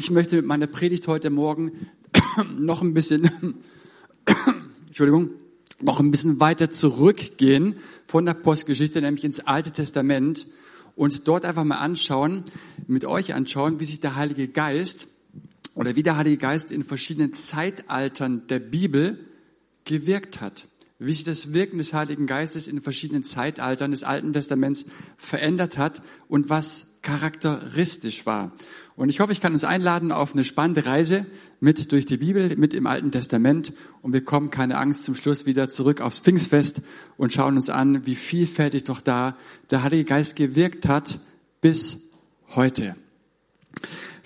Ich möchte mit meiner Predigt heute Morgen noch ein bisschen, Entschuldigung, noch ein bisschen weiter zurückgehen von der Postgeschichte, nämlich ins Alte Testament und dort einfach mal anschauen, mit euch anschauen, wie sich der Heilige Geist oder wie der Heilige Geist in verschiedenen Zeitaltern der Bibel gewirkt hat. Wie sich das Wirken des Heiligen Geistes in verschiedenen Zeitaltern des Alten Testaments verändert hat und was charakteristisch war. Und ich hoffe, ich kann uns einladen auf eine spannende Reise mit durch die Bibel, mit im Alten Testament. Und wir kommen, keine Angst, zum Schluss wieder zurück aufs Pfingstfest und schauen uns an, wie vielfältig doch da der Heilige Geist gewirkt hat bis heute.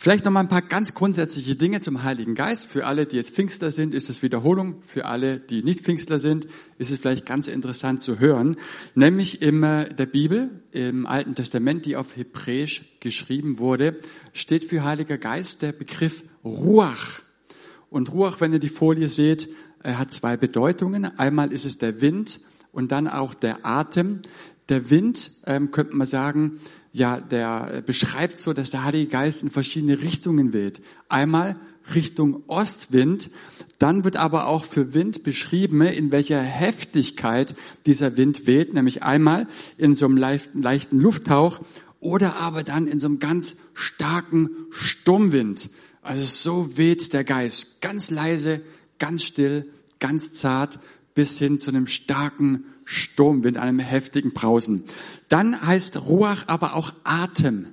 Vielleicht noch mal ein paar ganz grundsätzliche Dinge zum Heiligen Geist. Für alle, die jetzt Pfingstler sind, ist es Wiederholung. Für alle, die nicht Pfingstler sind, ist es vielleicht ganz interessant zu hören. Nämlich in der Bibel, im Alten Testament, die auf Hebräisch geschrieben wurde, steht für Heiliger Geist der Begriff Ruach. Und Ruach, wenn ihr die Folie seht, hat zwei Bedeutungen. Einmal ist es der Wind und dann auch der Atem. Der Wind, ähm, könnte man sagen, ja, der beschreibt so, dass der Heilige Geist in verschiedene Richtungen weht. Einmal Richtung Ostwind, dann wird aber auch für Wind beschrieben, in welcher Heftigkeit dieser Wind weht, nämlich einmal in so einem leichten Lufthauch oder aber dann in so einem ganz starken Sturmwind. Also so weht der Geist, ganz leise, ganz still, ganz zart, bis hin zu einem starken Sturmwind, einem heftigen Brausen. Dann heißt Ruach aber auch Atem,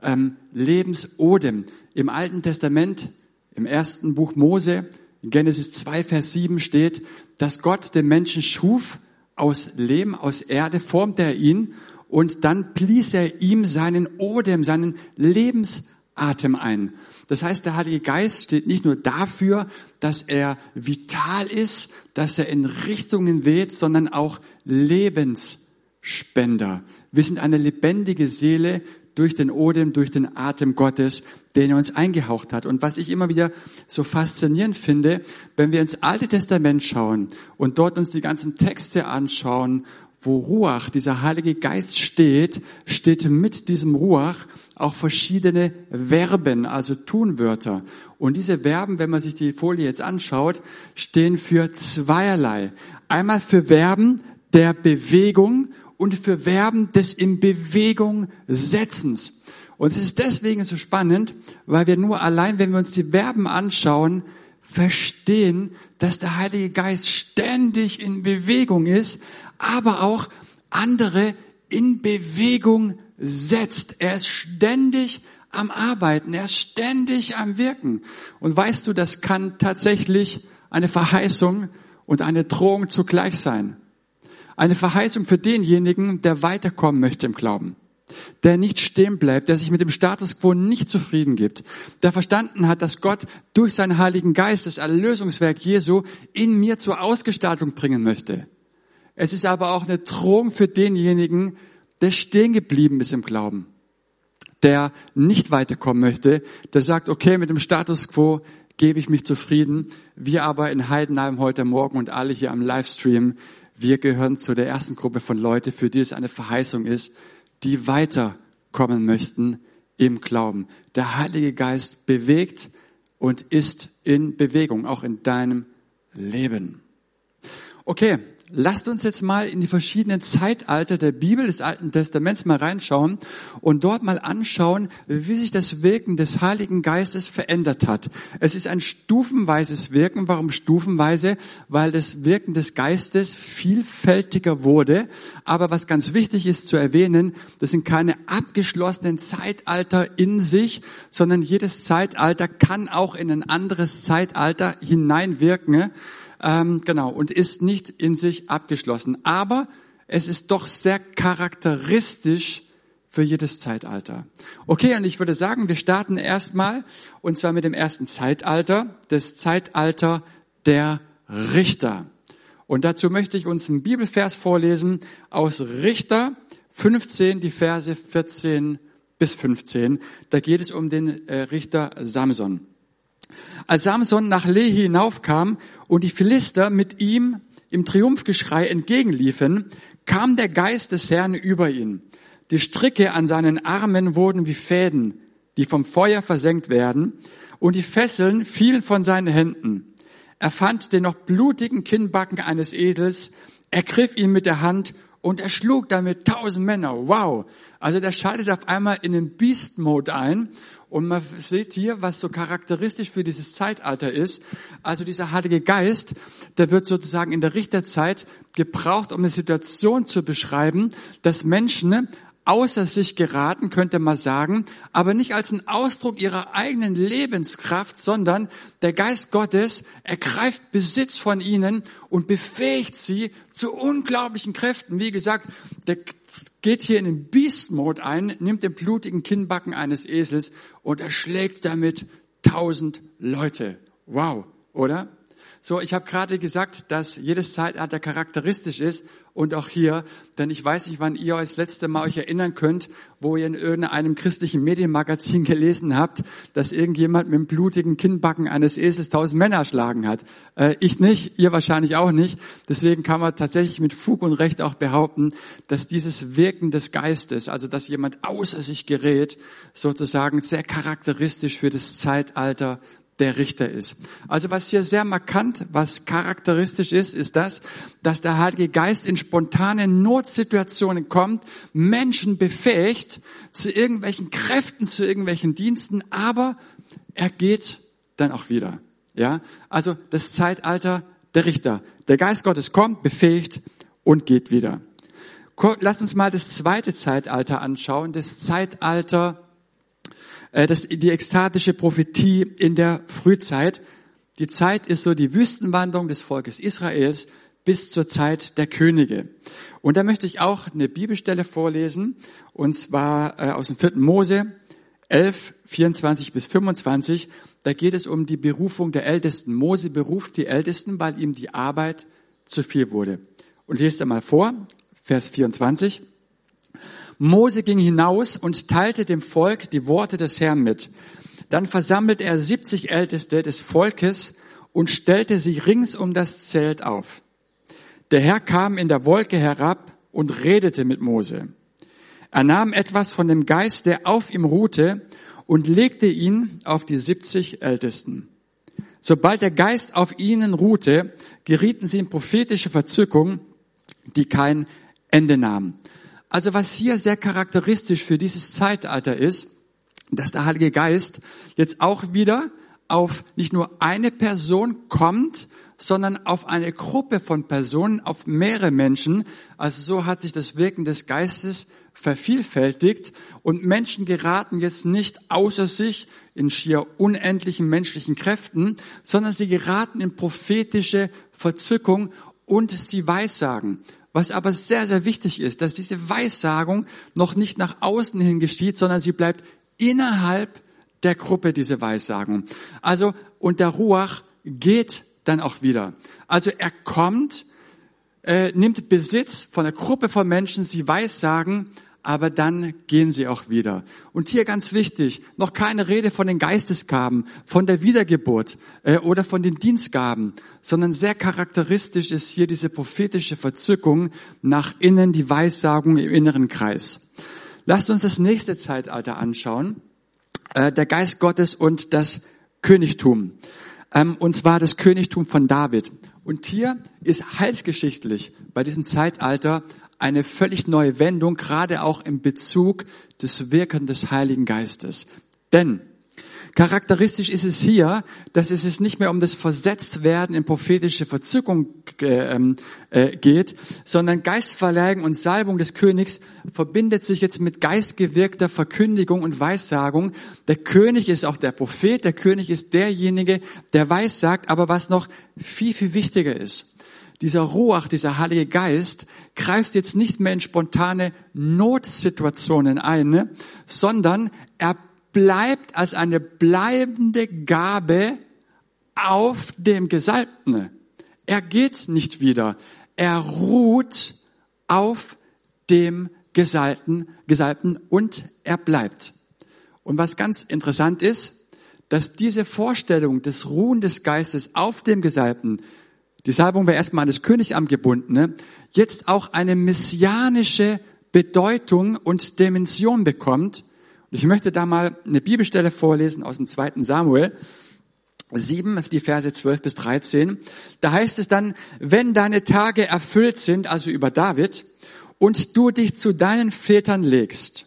ähm, Lebensodem. Im Alten Testament, im ersten Buch Mose, in Genesis 2, Vers 7 steht, dass Gott den Menschen schuf aus Lehm, aus Erde, formte er ihn und dann blies er ihm seinen Odem, seinen Lebensatem ein. Das heißt, der Heilige Geist steht nicht nur dafür, dass er vital ist, dass er in Richtungen weht, sondern auch Lebensspender. Wir sind eine lebendige Seele durch den Odem, durch den Atem Gottes, den er uns eingehaucht hat. Und was ich immer wieder so faszinierend finde, wenn wir ins Alte Testament schauen und dort uns die ganzen Texte anschauen, wo Ruach, dieser Heilige Geist steht, steht mit diesem Ruach auch verschiedene Verben, also Tunwörter. Und diese Verben, wenn man sich die Folie jetzt anschaut, stehen für zweierlei. Einmal für Verben der Bewegung und für Verben des in Bewegung Setzens. Und es ist deswegen so spannend, weil wir nur allein, wenn wir uns die Verben anschauen, verstehen, dass der Heilige Geist ständig in Bewegung ist, aber auch andere in Bewegung setzt. Er ist ständig am Arbeiten, er ist ständig am Wirken. Und weißt du, das kann tatsächlich eine Verheißung und eine Drohung zugleich sein. Eine Verheißung für denjenigen, der weiterkommen möchte im Glauben, der nicht stehen bleibt, der sich mit dem Status quo nicht zufrieden gibt, der verstanden hat, dass Gott durch seinen Heiligen Geist das Erlösungswerk Jesu in mir zur Ausgestaltung bringen möchte. Es ist aber auch eine Drohung für denjenigen, der stehen geblieben ist im Glauben, der nicht weiterkommen möchte, der sagt, okay, mit dem Status quo gebe ich mich zufrieden. Wir aber in Heidenheim heute Morgen und alle hier am Livestream, wir gehören zu der ersten Gruppe von Leuten, für die es eine Verheißung ist, die weiterkommen möchten im Glauben. Der Heilige Geist bewegt und ist in Bewegung, auch in deinem Leben. Okay, lasst uns jetzt mal in die verschiedenen Zeitalter der Bibel des Alten Testaments mal reinschauen und dort mal anschauen, wie sich das Wirken des Heiligen Geistes verändert hat. Es ist ein stufenweises Wirken. Warum stufenweise? Weil das Wirken des Geistes vielfältiger wurde. Aber was ganz wichtig ist zu erwähnen, das sind keine abgeschlossenen Zeitalter in sich, sondern jedes Zeitalter kann auch in ein anderes Zeitalter hineinwirken. Ähm, genau, und ist nicht in sich abgeschlossen. Aber es ist doch sehr charakteristisch für jedes Zeitalter. Okay, und ich würde sagen, wir starten erstmal, und zwar mit dem ersten Zeitalter, das Zeitalter der Richter. Und dazu möchte ich uns einen Bibelvers vorlesen aus Richter 15, die Verse 14 bis 15. Da geht es um den äh, Richter Samson. Als Samson nach Lehi hinaufkam und die Philister mit ihm im Triumphgeschrei entgegenliefen, kam der Geist des Herrn über ihn. Die Stricke an seinen Armen wurden wie Fäden, die vom Feuer versenkt werden, und die Fesseln fielen von seinen Händen. Er fand den noch blutigen Kinnbacken eines Edels, ergriff ihn mit der Hand und erschlug damit tausend Männer. Wow. Also der schaltet auf einmal in den Beast-Mode ein. Und man sieht hier, was so charakteristisch für dieses Zeitalter ist. Also dieser Heilige Geist, der wird sozusagen in der Richterzeit gebraucht, um eine Situation zu beschreiben, dass Menschen außer sich geraten, könnte man sagen, aber nicht als ein Ausdruck ihrer eigenen Lebenskraft, sondern der Geist Gottes ergreift Besitz von ihnen und befähigt sie zu unglaublichen Kräften. Wie gesagt, der geht hier in den Beast-Mode ein, nimmt den blutigen Kinnbacken eines Esels und erschlägt damit tausend Leute. Wow, oder? So, ich habe gerade gesagt, dass jedes Zeitalter charakteristisch ist und auch hier, denn ich weiß nicht, wann ihr euch das letzte Mal euch erinnern könnt, wo ihr in irgendeinem christlichen Medienmagazin gelesen habt, dass irgendjemand mit dem blutigen Kinnbacken eines Esels tausend Männer erschlagen hat. Äh, ich nicht, ihr wahrscheinlich auch nicht. Deswegen kann man tatsächlich mit Fug und Recht auch behaupten, dass dieses Wirken des Geistes, also dass jemand außer sich gerät, sozusagen sehr charakteristisch für das Zeitalter der Richter ist. Also was hier sehr markant, was charakteristisch ist, ist das, dass der Heilige Geist in spontanen Notsituationen kommt, Menschen befähigt zu irgendwelchen Kräften, zu irgendwelchen Diensten, aber er geht dann auch wieder. Ja, also das Zeitalter der Richter. Der Geist Gottes kommt, befähigt und geht wieder. Lass uns mal das zweite Zeitalter anschauen, das Zeitalter das, die ekstatische Prophetie in der Frühzeit. Die Zeit ist so die Wüstenwanderung des Volkes Israels bis zur Zeit der Könige. Und da möchte ich auch eine Bibelstelle vorlesen, und zwar äh, aus dem vierten Mose 11, 24 bis 25. Da geht es um die Berufung der Ältesten. Mose beruft die Ältesten, weil ihm die Arbeit zu viel wurde. Und lest einmal vor, Vers 24. Mose ging hinaus und teilte dem Volk die Worte des Herrn mit. Dann versammelte er 70 Älteste des Volkes und stellte sie rings um das Zelt auf. Der Herr kam in der Wolke herab und redete mit Mose. Er nahm etwas von dem Geist, der auf ihm ruhte, und legte ihn auf die 70 Ältesten. Sobald der Geist auf ihnen ruhte, gerieten sie in prophetische Verzückung, die kein Ende nahmen. Also was hier sehr charakteristisch für dieses Zeitalter ist, dass der Heilige Geist jetzt auch wieder auf nicht nur eine Person kommt, sondern auf eine Gruppe von Personen, auf mehrere Menschen. Also so hat sich das Wirken des Geistes vervielfältigt und Menschen geraten jetzt nicht außer sich in schier unendlichen menschlichen Kräften, sondern sie geraten in prophetische Verzückung und sie weissagen. Was aber sehr, sehr wichtig ist, dass diese Weissagung noch nicht nach außen hin geschieht, sondern sie bleibt innerhalb der Gruppe, diese Weissagung. Also, und der Ruach geht dann auch wieder. Also er kommt, äh, nimmt Besitz von einer Gruppe von Menschen, sie weissagen, aber dann gehen sie auch wieder. Und hier ganz wichtig, noch keine Rede von den Geistesgaben, von der Wiedergeburt äh, oder von den Dienstgaben, sondern sehr charakteristisch ist hier diese prophetische Verzückung nach innen, die Weissagung im inneren Kreis. Lasst uns das nächste Zeitalter anschauen, äh, der Geist Gottes und das Königtum. Ähm, und zwar das Königtum von David. Und hier ist heilsgeschichtlich bei diesem Zeitalter eine völlig neue Wendung, gerade auch im Bezug des Wirken des Heiligen Geistes. Denn charakteristisch ist es hier, dass es nicht mehr um das Versetztwerden in prophetische Verzückung äh, äh, geht, sondern Geistverleihung und Salbung des Königs verbindet sich jetzt mit geistgewirkter Verkündigung und Weissagung. Der König ist auch der Prophet, der König ist derjenige, der weissagt, aber was noch viel, viel wichtiger ist, dieser Ruach, dieser Heilige Geist greift jetzt nicht mehr in spontane Notsituationen ein, sondern er bleibt als eine bleibende Gabe auf dem Gesalbten. Er geht nicht wieder. Er ruht auf dem Gesalbten, Gesalbten und er bleibt. Und was ganz interessant ist, dass diese Vorstellung des Ruhen des Geistes auf dem Gesalbten die Salbung war erstmal an das Königamt gebunden, ne? jetzt auch eine messianische Bedeutung und Dimension bekommt. Und ich möchte da mal eine Bibelstelle vorlesen aus dem zweiten Samuel. 7, die Verse 12 bis 13. Da heißt es dann, wenn deine Tage erfüllt sind, also über David, und du dich zu deinen Vätern legst,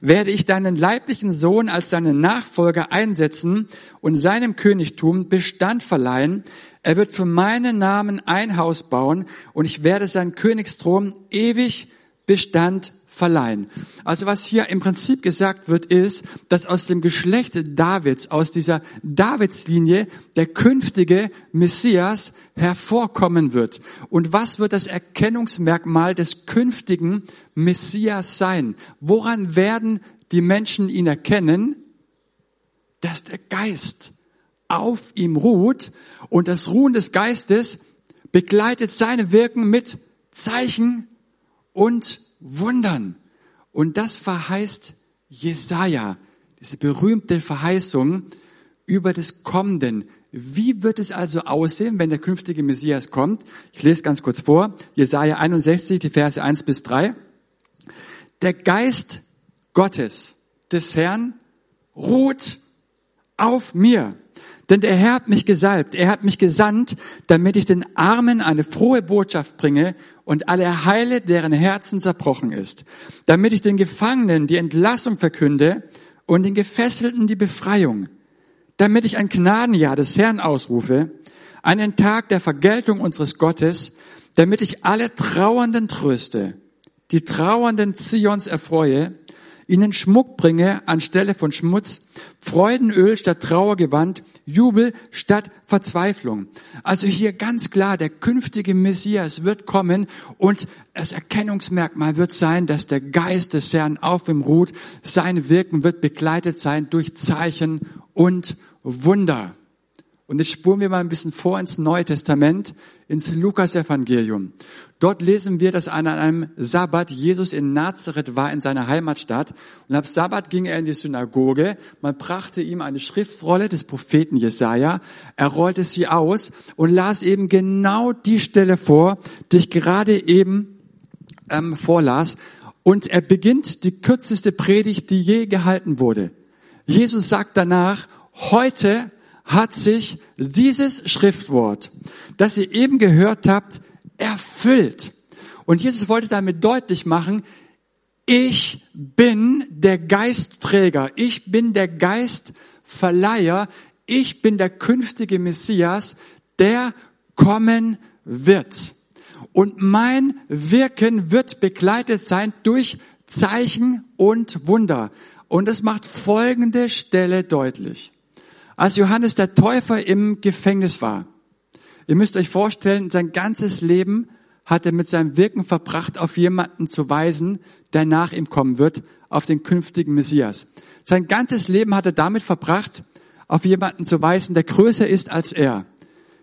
werde ich deinen leiblichen Sohn als deinen Nachfolger einsetzen und seinem Königtum Bestand verleihen. Er wird für meinen Namen ein Haus bauen und ich werde seinen Königsthron ewig Bestand verleihen. Also was hier im Prinzip gesagt wird, ist, dass aus dem Geschlecht Davids, aus dieser Davidslinie, der künftige Messias hervorkommen wird. Und was wird das Erkennungsmerkmal des künftigen Messias sein? Woran werden die Menschen ihn erkennen? Dass der Geist auf ihm ruht und das Ruhen des Geistes begleitet seine Wirken mit Zeichen und Wundern. Und das verheißt Jesaja, diese berühmte Verheißung über das Kommenden. Wie wird es also aussehen, wenn der künftige Messias kommt? Ich lese ganz kurz vor. Jesaja 61, die Verse 1 bis 3. Der Geist Gottes, des Herrn, ruht auf mir. Denn der Herr hat mich gesalbt, er hat mich gesandt, damit ich den Armen eine frohe Botschaft bringe und alle heile, deren Herzen zerbrochen ist, damit ich den Gefangenen die Entlassung verkünde und den Gefesselten die Befreiung, damit ich ein Gnadenjahr des Herrn ausrufe, einen Tag der Vergeltung unseres Gottes, damit ich alle Trauernden tröste, die Trauernden Zions erfreue, ihnen Schmuck bringe anstelle von Schmutz, Freudenöl statt Trauergewand, Jubel statt Verzweiflung. Also hier ganz klar, der künftige Messias wird kommen und das Erkennungsmerkmal wird sein, dass der Geist des Herrn auf ihm ruht. Sein Wirken wird begleitet sein durch Zeichen und Wunder. Und jetzt spuren wir mal ein bisschen vor ins Neue Testament, ins Lukas-Evangelium. Dort lesen wir, dass an einem Sabbat Jesus in Nazareth war, in seiner Heimatstadt. Und am Sabbat ging er in die Synagoge. Man brachte ihm eine Schriftrolle des Propheten Jesaja. Er rollte sie aus und las eben genau die Stelle vor, die ich gerade eben ähm, vorlas. Und er beginnt die kürzeste Predigt, die je gehalten wurde. Jesus sagt danach, heute hat sich dieses Schriftwort, das ihr eben gehört habt, erfüllt. Und Jesus wollte damit deutlich machen, ich bin der Geistträger, ich bin der Geistverleiher, ich bin der künftige Messias, der kommen wird. Und mein Wirken wird begleitet sein durch Zeichen und Wunder. Und es macht folgende Stelle deutlich. Als Johannes der Täufer im Gefängnis war, ihr müsst euch vorstellen, sein ganzes Leben hat er mit seinem Wirken verbracht, auf jemanden zu weisen, der nach ihm kommen wird, auf den künftigen Messias. Sein ganzes Leben hat er damit verbracht, auf jemanden zu weisen, der größer ist als er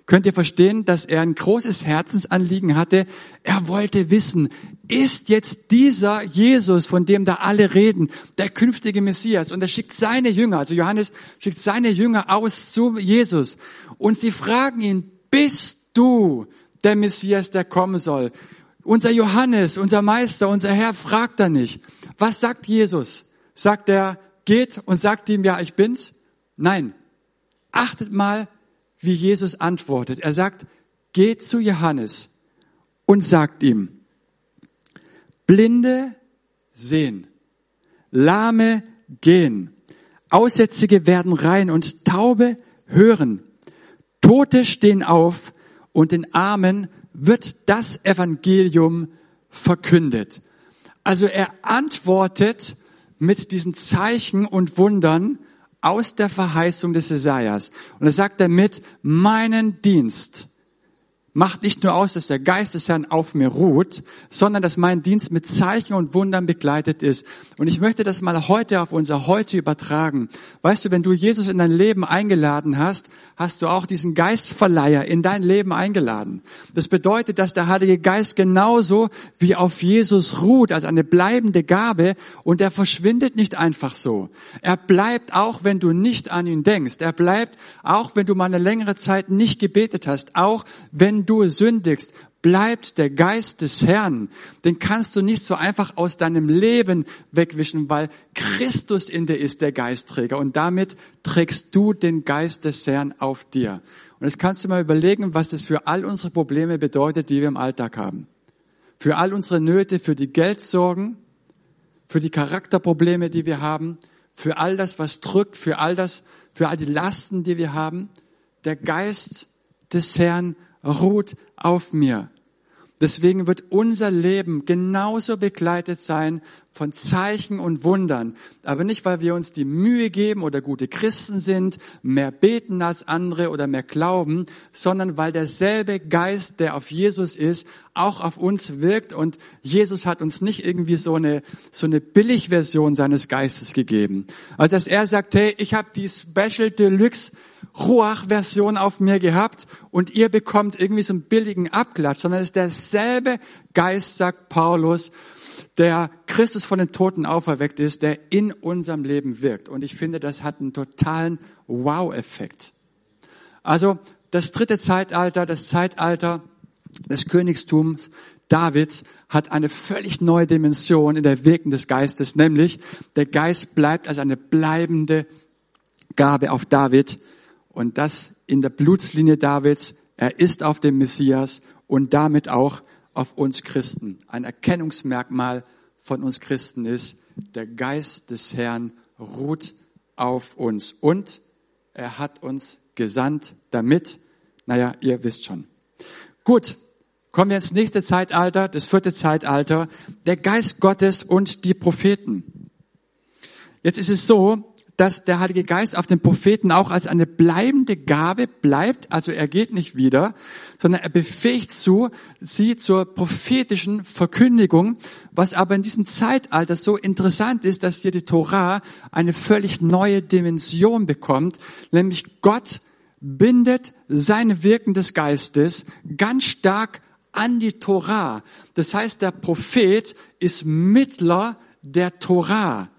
könnt ihr verstehen, dass er ein großes Herzensanliegen hatte. Er wollte wissen, ist jetzt dieser Jesus, von dem da alle reden, der künftige Messias? Und er schickt seine Jünger, also Johannes schickt seine Jünger aus zu Jesus. Und sie fragen ihn, bist du der Messias, der kommen soll? Unser Johannes, unser Meister, unser Herr fragt er nicht. Was sagt Jesus? Sagt er, geht und sagt ihm, ja, ich bin's? Nein. Achtet mal wie Jesus antwortet. Er sagt, geht zu Johannes und sagt ihm, Blinde sehen, Lahme gehen, Aussätzige werden rein und Taube hören, Tote stehen auf und den Armen wird das Evangelium verkündet. Also er antwortet mit diesen Zeichen und Wundern aus der Verheißung des Jesajas. Und er sagt damit, meinen Dienst macht nicht nur aus, dass der Geist des Herrn auf mir ruht, sondern dass mein Dienst mit Zeichen und Wundern begleitet ist. Und ich möchte das mal heute auf unser Heute übertragen. Weißt du, wenn du Jesus in dein Leben eingeladen hast, hast du auch diesen Geistverleiher in dein Leben eingeladen. Das bedeutet, dass der Heilige Geist genauso wie auf Jesus ruht, als eine bleibende Gabe und er verschwindet nicht einfach so. Er bleibt auch, wenn du nicht an ihn denkst. Er bleibt auch, wenn du mal eine längere Zeit nicht gebetet hast. Auch wenn du sündigst, bleibt der Geist des Herrn. Den kannst du nicht so einfach aus deinem Leben wegwischen, weil Christus in dir ist der Geistträger und damit trägst du den Geist des Herrn auf dir. Und jetzt kannst du mal überlegen, was das für all unsere Probleme bedeutet, die wir im Alltag haben. Für all unsere Nöte, für die Geldsorgen, für die Charakterprobleme, die wir haben, für all das, was drückt, für all das, für all die Lasten, die wir haben. Der Geist des Herrn ruht auf mir. Deswegen wird unser Leben genauso begleitet sein von Zeichen und Wundern. Aber nicht, weil wir uns die Mühe geben oder gute Christen sind, mehr beten als andere oder mehr glauben, sondern weil derselbe Geist, der auf Jesus ist, auch auf uns wirkt. Und Jesus hat uns nicht irgendwie so eine, so eine Billigversion seines Geistes gegeben. Also dass er sagt, hey, ich habe die Special Deluxe Ruach-Version auf mir gehabt und ihr bekommt irgendwie so einen billigen Abklatsch, sondern es ist derselbe Geist, sagt Paulus, der Christus von den Toten auferweckt ist, der in unserem Leben wirkt. Und ich finde, das hat einen totalen Wow-Effekt. Also das dritte Zeitalter, das Zeitalter des Königstums Davids hat eine völlig neue Dimension in der Wirken des Geistes, nämlich der Geist bleibt als eine bleibende Gabe auf David und das in der Blutslinie Davids. Er ist auf dem Messias und damit auch auf uns Christen. Ein Erkennungsmerkmal von uns Christen ist, der Geist des Herrn ruht auf uns und er hat uns gesandt damit, naja, ihr wisst schon. Gut, kommen wir ins nächste Zeitalter, das vierte Zeitalter, der Geist Gottes und die Propheten. Jetzt ist es so, dass der Heilige Geist auf den Propheten auch als eine bleibende Gabe bleibt. Also er geht nicht wieder, sondern er befähigt zu, sie zur prophetischen Verkündigung. Was aber in diesem Zeitalter so interessant ist, dass hier die Torah eine völlig neue Dimension bekommt, nämlich Gott bindet sein Wirken des Geistes ganz stark an die Torah. Das heißt, der Prophet ist Mittler der Torah.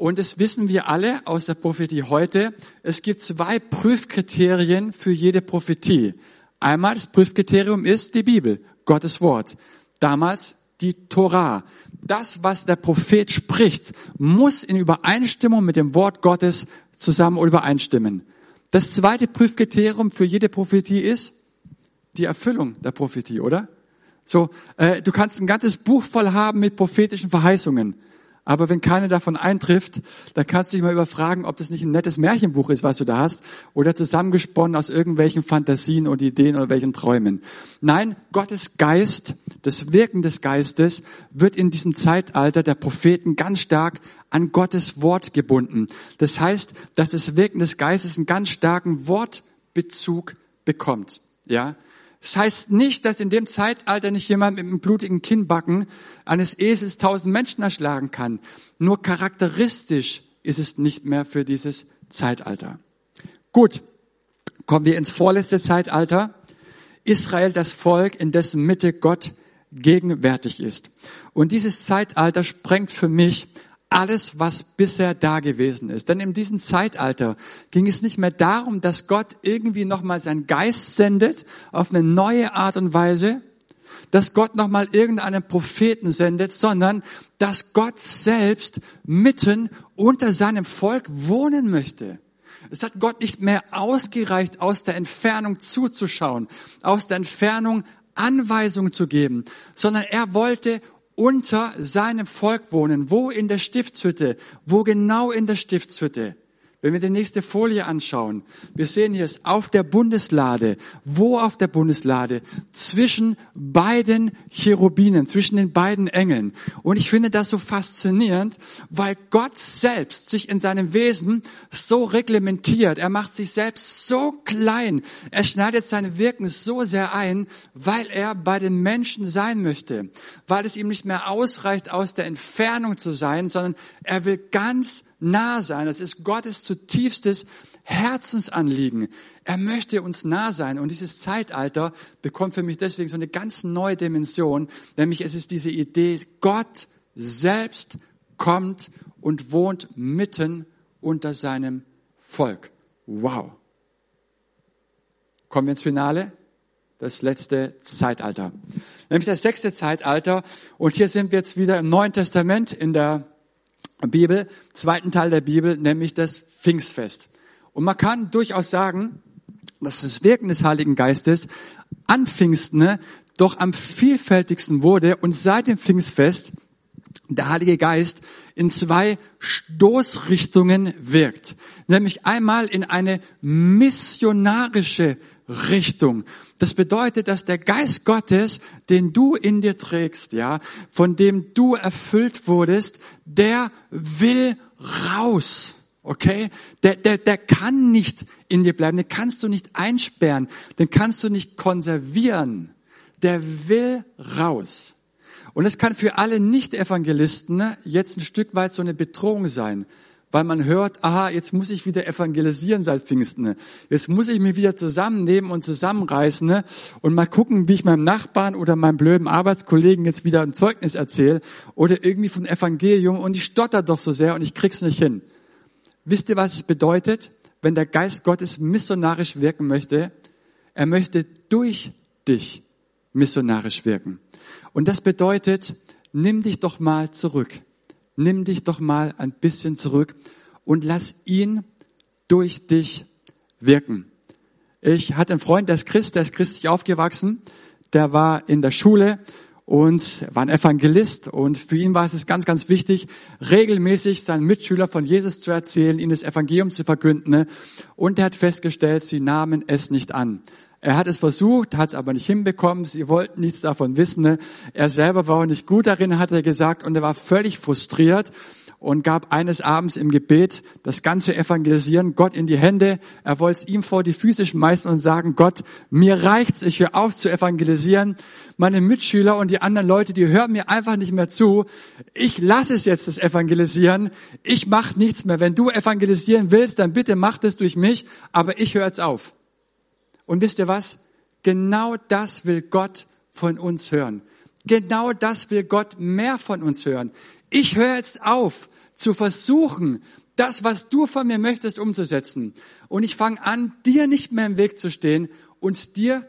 Und das wissen wir alle aus der Prophetie heute. Es gibt zwei Prüfkriterien für jede Prophetie. Einmal das Prüfkriterium ist die Bibel, Gottes Wort. Damals die Torah. Das, was der Prophet spricht, muss in Übereinstimmung mit dem Wort Gottes zusammen übereinstimmen. Das zweite Prüfkriterium für jede Prophetie ist die Erfüllung der Prophetie, oder? So, äh, du kannst ein ganzes Buch voll haben mit prophetischen Verheißungen. Aber wenn keine davon eintrifft, dann kannst du dich mal überfragen, ob das nicht ein nettes Märchenbuch ist, was du da hast, oder zusammengesponnen aus irgendwelchen Fantasien und Ideen oder welchen Träumen. Nein, Gottes Geist, das Wirken des Geistes wird in diesem Zeitalter der Propheten ganz stark an Gottes Wort gebunden. Das heißt, dass das Wirken des Geistes einen ganz starken Wortbezug bekommt. Ja, das heißt nicht, dass in dem Zeitalter nicht jemand mit einem blutigen Kinnbacken eines Esels tausend Menschen erschlagen kann. Nur charakteristisch ist es nicht mehr für dieses Zeitalter. Gut, kommen wir ins vorletzte Zeitalter. Israel, das Volk, in dessen Mitte Gott gegenwärtig ist. Und dieses Zeitalter sprengt für mich alles, was bisher da gewesen ist. Denn in diesem Zeitalter ging es nicht mehr darum, dass Gott irgendwie nochmal seinen Geist sendet auf eine neue Art und Weise, dass Gott nochmal irgendeinen Propheten sendet, sondern dass Gott selbst mitten unter seinem Volk wohnen möchte. Es hat Gott nicht mehr ausgereicht, aus der Entfernung zuzuschauen, aus der Entfernung Anweisungen zu geben, sondern er wollte unter seinem Volk wohnen. Wo in der Stiftshütte? Wo genau in der Stiftshütte? Wenn wir die nächste Folie anschauen, wir sehen hier es auf der Bundeslade. Wo auf der Bundeslade? Zwischen beiden Cherubinen, zwischen den beiden Engeln. Und ich finde das so faszinierend, weil Gott selbst sich in seinem Wesen so reglementiert. Er macht sich selbst so klein. Er schneidet seine Wirken so sehr ein, weil er bei den Menschen sein möchte. Weil es ihm nicht mehr ausreicht, aus der Entfernung zu sein, sondern er will ganz nah sein. Das ist Gottes zutiefstes Herzensanliegen. Er möchte uns nah sein. Und dieses Zeitalter bekommt für mich deswegen so eine ganz neue Dimension. Nämlich es ist diese Idee, Gott selbst kommt und wohnt mitten unter seinem Volk. Wow. Kommen wir ins Finale? das letzte Zeitalter. Nämlich das sechste Zeitalter. Und hier sind wir jetzt wieder im Neuen Testament in der Bibel, zweiten Teil der Bibel, nämlich das Pfingstfest. Und man kann durchaus sagen, dass das Wirken des Heiligen Geistes an Pfingsten ne, doch am vielfältigsten wurde und seit dem Pfingstfest der Heilige Geist in zwei Stoßrichtungen wirkt. Nämlich einmal in eine missionarische Richtung. Das bedeutet, dass der Geist Gottes, den du in dir trägst, ja, von dem du erfüllt wurdest, der will raus. Okay? Der, der, der kann nicht in dir bleiben, den kannst du nicht einsperren, den kannst du nicht konservieren. Der will raus. Und es kann für alle Nicht-Evangelisten ne, jetzt ein Stück weit so eine Bedrohung sein, weil man hört, aha, jetzt muss ich wieder evangelisieren seit Pfingsten. Jetzt muss ich mich wieder zusammennehmen und zusammenreißen ne, und mal gucken, wie ich meinem Nachbarn oder meinem blöden Arbeitskollegen jetzt wieder ein Zeugnis erzähle oder irgendwie vom Evangelium und ich stotter doch so sehr und ich krieg's nicht hin. Wisst ihr, was es bedeutet, wenn der Geist Gottes missionarisch wirken möchte? Er möchte durch dich missionarisch wirken. Und das bedeutet, nimm dich doch mal zurück. Nimm dich doch mal ein bisschen zurück und lass ihn durch dich wirken. Ich hatte einen Freund, der ist Christ, der ist christlich aufgewachsen, der war in der Schule und war ein Evangelist und für ihn war es ganz, ganz wichtig, regelmäßig seinen Mitschüler von Jesus zu erzählen, ihnen das Evangelium zu verkünden und er hat festgestellt, sie nahmen es nicht an. Er hat es versucht, hat es aber nicht hinbekommen. Sie wollten nichts davon wissen. Ne? Er selber war auch nicht gut darin, hat er gesagt, und er war völlig frustriert und gab eines Abends im Gebet das ganze Evangelisieren Gott in die Hände. Er wollte es ihm vor die Füße schmeißen und sagen, Gott, mir reicht's, ich höre auf zu evangelisieren. Meine Mitschüler und die anderen Leute, die hören mir einfach nicht mehr zu. Ich lasse es jetzt, das Evangelisieren. Ich mache nichts mehr. Wenn du evangelisieren willst, dann bitte mach das durch mich, aber ich höre jetzt auf. Und wisst ihr was? Genau das will Gott von uns hören. Genau das will Gott mehr von uns hören. Ich höre jetzt auf zu versuchen, das, was du von mir möchtest, umzusetzen. Und ich fange an, dir nicht mehr im Weg zu stehen und dir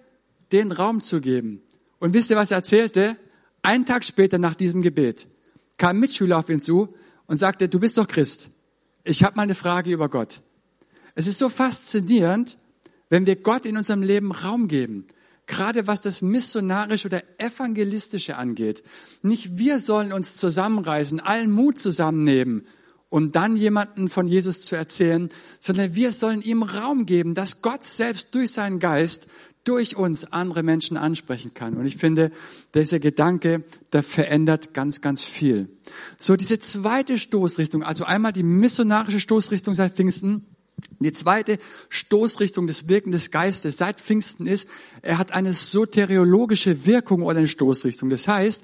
den Raum zu geben. Und wisst ihr, was er erzählte? Einen Tag später nach diesem Gebet kam ein Mitschüler auf ihn zu und sagte, du bist doch Christ. Ich habe mal eine Frage über Gott. Es ist so faszinierend, wenn wir Gott in unserem Leben Raum geben, gerade was das missionarische oder evangelistische angeht. Nicht wir sollen uns zusammenreißen, allen Mut zusammennehmen, um dann jemanden von Jesus zu erzählen, sondern wir sollen ihm Raum geben, dass Gott selbst durch seinen Geist durch uns andere Menschen ansprechen kann. Und ich finde, dieser Gedanke, der verändert ganz, ganz viel. So, diese zweite Stoßrichtung, also einmal die missionarische Stoßrichtung seit Pfingsten, die zweite Stoßrichtung des Wirken des Geistes seit Pfingsten ist, er hat eine soteriologische Wirkung oder eine Stoßrichtung. Das heißt,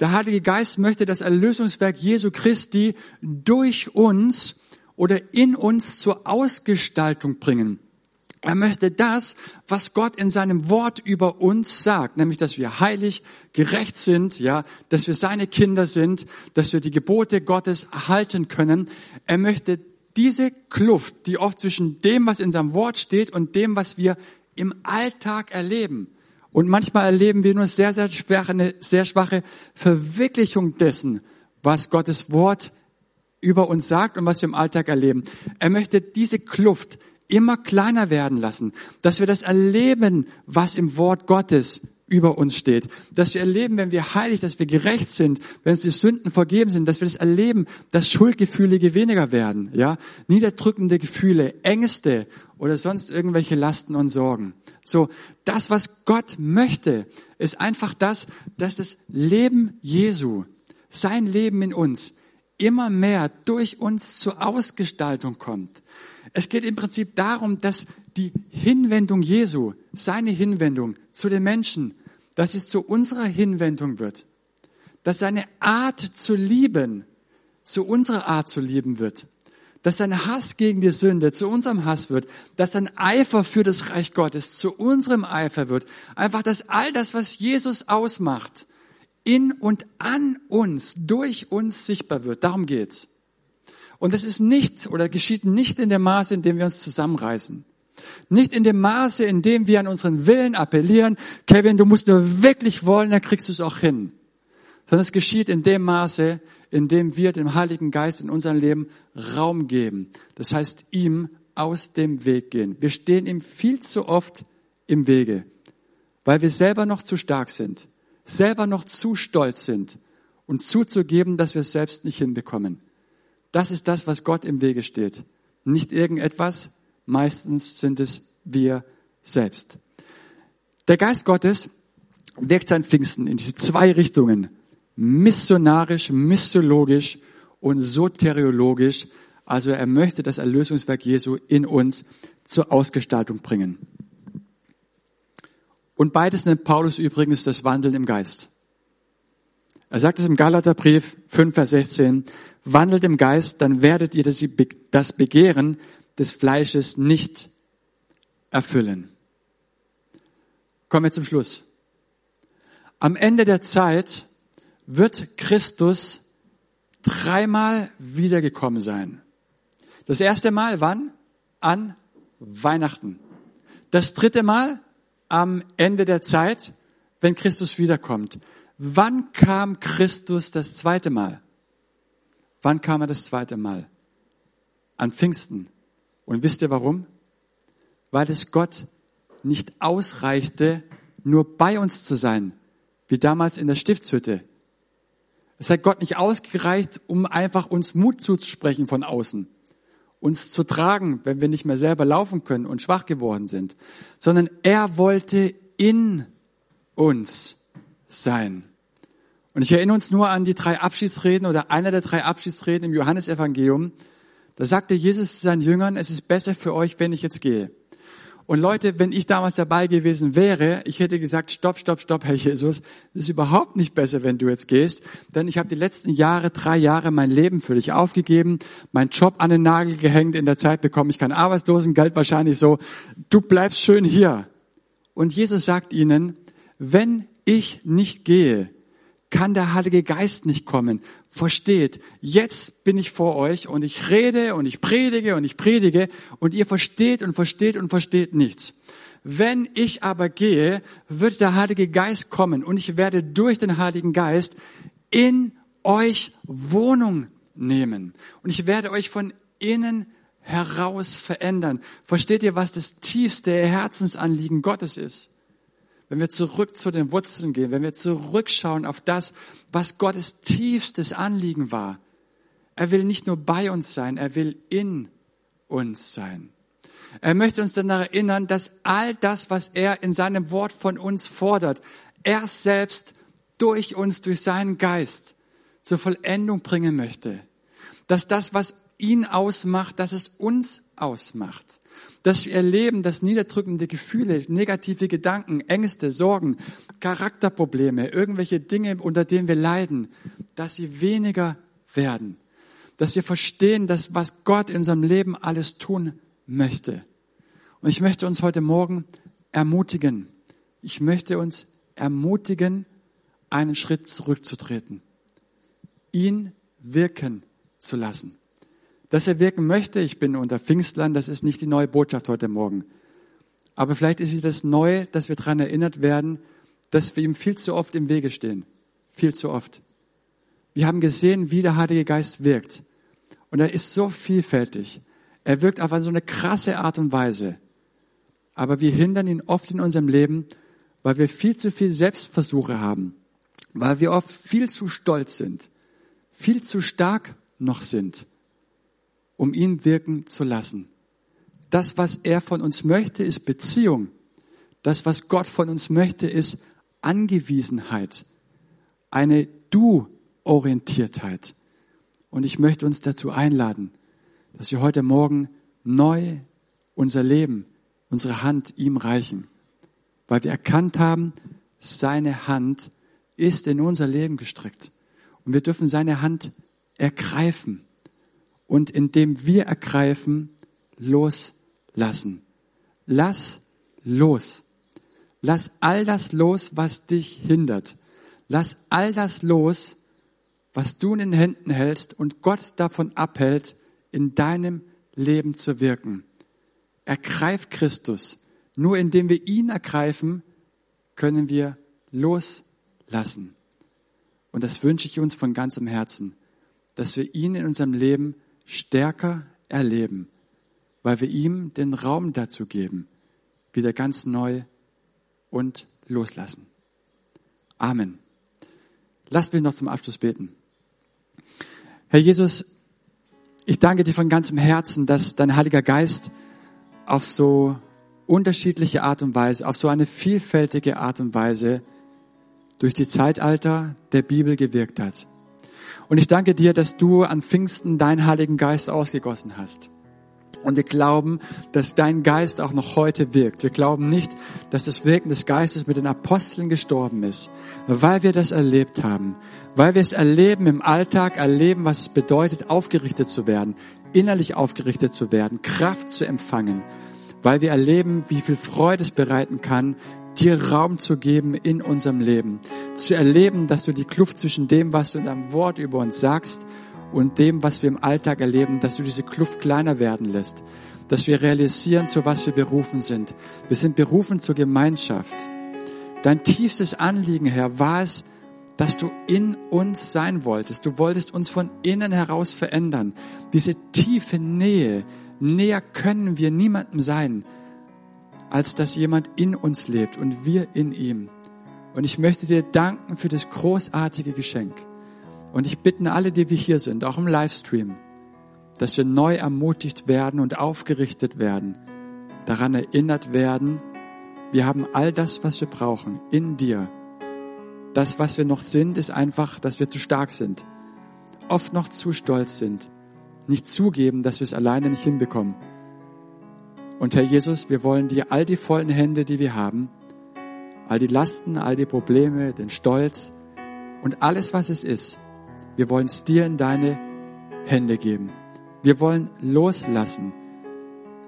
der Heilige Geist möchte das Erlösungswerk Jesu Christi durch uns oder in uns zur Ausgestaltung bringen. Er möchte das, was Gott in seinem Wort über uns sagt, nämlich, dass wir heilig, gerecht sind, ja, dass wir seine Kinder sind, dass wir die Gebote Gottes erhalten können. Er möchte diese Kluft, die oft zwischen dem, was in seinem Wort steht und dem, was wir im Alltag erleben. Und manchmal erleben wir nur sehr, sehr schwache, eine sehr schwache Verwirklichung dessen, was Gottes Wort über uns sagt und was wir im Alltag erleben. Er möchte diese Kluft immer kleiner werden lassen, dass wir das erleben, was im Wort Gottes über uns steht. Dass wir erleben, wenn wir heilig, dass wir gerecht sind, wenn uns die Sünden vergeben sind, dass wir das erleben, dass Schuldgefühle weniger werden, ja? Niederdrückende Gefühle, Ängste oder sonst irgendwelche Lasten und Sorgen. So, das, was Gott möchte, ist einfach das, dass das Leben Jesu, sein Leben in uns, immer mehr durch uns zur Ausgestaltung kommt. Es geht im Prinzip darum, dass die Hinwendung Jesu, seine Hinwendung zu den Menschen, dass es zu unserer Hinwendung wird. Dass seine Art zu lieben zu unserer Art zu lieben wird. Dass sein Hass gegen die Sünde zu unserem Hass wird. Dass sein Eifer für das Reich Gottes zu unserem Eifer wird. Einfach, dass all das, was Jesus ausmacht, in und an uns, durch uns sichtbar wird. Darum geht's. Und das ist nicht oder geschieht nicht in dem Maße, in dem wir uns zusammenreißen. Nicht in dem Maße, in dem wir an unseren Willen appellieren, Kevin, du musst nur wirklich wollen, dann kriegst du es auch hin. Sondern es geschieht in dem Maße, in dem wir dem Heiligen Geist in unserem Leben Raum geben. Das heißt, ihm aus dem Weg gehen. Wir stehen ihm viel zu oft im Wege, weil wir selber noch zu stark sind, selber noch zu stolz sind und zuzugeben, dass wir es selbst nicht hinbekommen. Das ist das, was Gott im Wege steht. Nicht irgendetwas, meistens sind es wir selbst. Der Geist Gottes wirkt sein Pfingsten in diese zwei Richtungen. Missionarisch, missiologisch und soteriologisch. Also er möchte das Erlösungswerk Jesu in uns zur Ausgestaltung bringen. Und beides nennt Paulus übrigens das Wandeln im Geist. Er sagt es im Galaterbrief 5, Vers 16, wandelt im Geist, dann werdet ihr das Begehren des Fleisches nicht erfüllen. Kommen wir zum Schluss. Am Ende der Zeit wird Christus dreimal wiedergekommen sein. Das erste Mal wann? An Weihnachten. Das dritte Mal am Ende der Zeit, wenn Christus wiederkommt. Wann kam Christus das zweite Mal? Wann kam er das zweite Mal? An Pfingsten. Und wisst ihr warum? Weil es Gott nicht ausreichte, nur bei uns zu sein, wie damals in der Stiftshütte. Es hat Gott nicht ausgereicht, um einfach uns Mut zuzusprechen von außen, uns zu tragen, wenn wir nicht mehr selber laufen können und schwach geworden sind, sondern er wollte in uns sein. Und ich erinnere uns nur an die drei Abschiedsreden oder einer der drei Abschiedsreden im Johannesevangelium. Da sagte Jesus zu seinen Jüngern, es ist besser für euch, wenn ich jetzt gehe. Und Leute, wenn ich damals dabei gewesen wäre, ich hätte gesagt, stopp, stopp, stopp, Herr Jesus, es ist überhaupt nicht besser, wenn du jetzt gehst, denn ich habe die letzten Jahre, drei Jahre mein Leben für dich aufgegeben, meinen Job an den Nagel gehängt, in der Zeit bekomme ich kein Arbeitslosengeld, wahrscheinlich so, du bleibst schön hier. Und Jesus sagt ihnen, wenn ich nicht gehe, kann der Heilige Geist nicht kommen. Versteht, jetzt bin ich vor euch und ich rede und ich predige und ich predige und ihr versteht und versteht und versteht nichts. Wenn ich aber gehe, wird der Heilige Geist kommen und ich werde durch den Heiligen Geist in euch Wohnung nehmen. Und ich werde euch von innen heraus verändern. Versteht ihr, was das tiefste Herzensanliegen Gottes ist? Wenn wir zurück zu den Wurzeln gehen, wenn wir zurückschauen auf das, was Gottes tiefstes Anliegen war. Er will nicht nur bei uns sein, er will in uns sein. Er möchte uns daran erinnern, dass all das, was er in seinem Wort von uns fordert, er selbst durch uns, durch seinen Geist zur Vollendung bringen möchte. Dass das, was ihn ausmacht, dass es uns ausmacht dass wir erleben, dass niederdrückende Gefühle, negative Gedanken, Ängste, Sorgen, Charakterprobleme, irgendwelche Dinge, unter denen wir leiden, dass sie weniger werden. Dass wir verstehen, dass was Gott in unserem Leben alles tun möchte. Und ich möchte uns heute Morgen ermutigen. Ich möchte uns ermutigen, einen Schritt zurückzutreten. Ihn wirken zu lassen dass er wirken möchte. Ich bin unter Pfingstlern, das ist nicht die neue Botschaft heute Morgen. Aber vielleicht ist es das Neue, dass wir daran erinnert werden, dass wir ihm viel zu oft im Wege stehen. Viel zu oft. Wir haben gesehen, wie der Heilige Geist wirkt. Und er ist so vielfältig. Er wirkt auf so eine krasse Art und Weise. Aber wir hindern ihn oft in unserem Leben, weil wir viel zu viel Selbstversuche haben. Weil wir oft viel zu stolz sind. Viel zu stark noch sind um ihn wirken zu lassen. Das, was er von uns möchte, ist Beziehung. Das, was Gott von uns möchte, ist Angewiesenheit. Eine Du-Orientiertheit. Und ich möchte uns dazu einladen, dass wir heute Morgen neu unser Leben, unsere Hand ihm reichen. Weil wir erkannt haben, seine Hand ist in unser Leben gestreckt. Und wir dürfen seine Hand ergreifen und indem wir ergreifen, loslassen. Lass los. Lass all das los, was dich hindert. Lass all das los, was du in den Händen hältst und Gott davon abhält, in deinem Leben zu wirken. Ergreif Christus. Nur indem wir ihn ergreifen, können wir loslassen. Und das wünsche ich uns von ganzem Herzen, dass wir ihn in unserem Leben stärker erleben, weil wir ihm den Raum dazu geben, wieder ganz neu und loslassen. Amen. Lasst mich noch zum Abschluss beten. Herr Jesus, ich danke dir von ganzem Herzen, dass dein Heiliger Geist auf so unterschiedliche Art und Weise, auf so eine vielfältige Art und Weise durch die Zeitalter der Bibel gewirkt hat. Und ich danke dir, dass du an Pfingsten deinen Heiligen Geist ausgegossen hast. Und wir glauben, dass dein Geist auch noch heute wirkt. Wir glauben nicht, dass das Wirken des Geistes mit den Aposteln gestorben ist, weil wir das erlebt haben, weil wir es erleben im Alltag, erleben, was es bedeutet, aufgerichtet zu werden, innerlich aufgerichtet zu werden, Kraft zu empfangen, weil wir erleben, wie viel Freude es bereiten kann, dir Raum zu geben in unserem Leben, zu erleben, dass du die Kluft zwischen dem, was du in deinem Wort über uns sagst, und dem, was wir im Alltag erleben, dass du diese Kluft kleiner werden lässt, dass wir realisieren, zu was wir berufen sind. Wir sind berufen zur Gemeinschaft. Dein tiefstes Anliegen, Herr, war es, dass du in uns sein wolltest. Du wolltest uns von innen heraus verändern. Diese tiefe Nähe, näher können wir niemandem sein, als dass jemand in uns lebt und wir in ihm. Und ich möchte dir danken für das großartige Geschenk. Und ich bitte alle, die wir hier sind, auch im Livestream, dass wir neu ermutigt werden und aufgerichtet werden, daran erinnert werden, wir haben all das, was wir brauchen, in dir. Das, was wir noch sind, ist einfach, dass wir zu stark sind, oft noch zu stolz sind, nicht zugeben, dass wir es alleine nicht hinbekommen. Und Herr Jesus, wir wollen dir all die vollen Hände, die wir haben, all die Lasten, all die Probleme, den Stolz und alles, was es ist, wir wollen es dir in deine Hände geben. Wir wollen loslassen.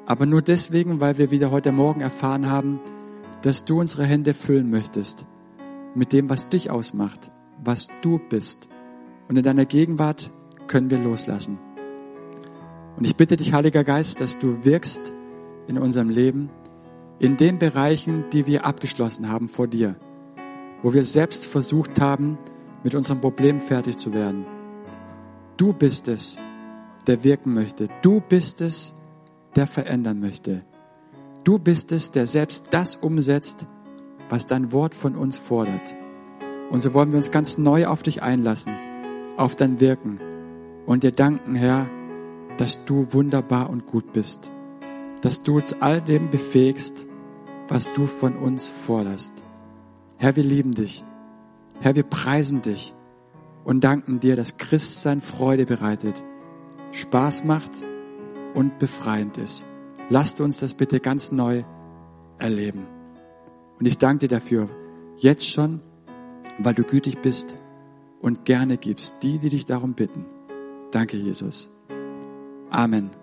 Aber nur deswegen, weil wir wieder heute Morgen erfahren haben, dass du unsere Hände füllen möchtest mit dem, was dich ausmacht, was du bist. Und in deiner Gegenwart können wir loslassen. Und ich bitte dich, Heiliger Geist, dass du wirkst in unserem Leben, in den Bereichen, die wir abgeschlossen haben vor dir, wo wir selbst versucht haben, mit unserem Problem fertig zu werden. Du bist es, der wirken möchte. Du bist es, der verändern möchte. Du bist es, der selbst das umsetzt, was dein Wort von uns fordert. Und so wollen wir uns ganz neu auf dich einlassen, auf dein Wirken und dir danken, Herr, dass du wunderbar und gut bist, dass du uns all dem befähigst, was du von uns forderst. Herr, wir lieben dich. Herr, wir preisen dich und danken dir, dass Christsein Freude bereitet, Spaß macht und befreiend ist. Lasst uns das bitte ganz neu erleben. Und ich danke dir dafür, jetzt schon, weil du gütig bist und gerne gibst, die, die dich darum bitten. Danke, Jesus. Amen.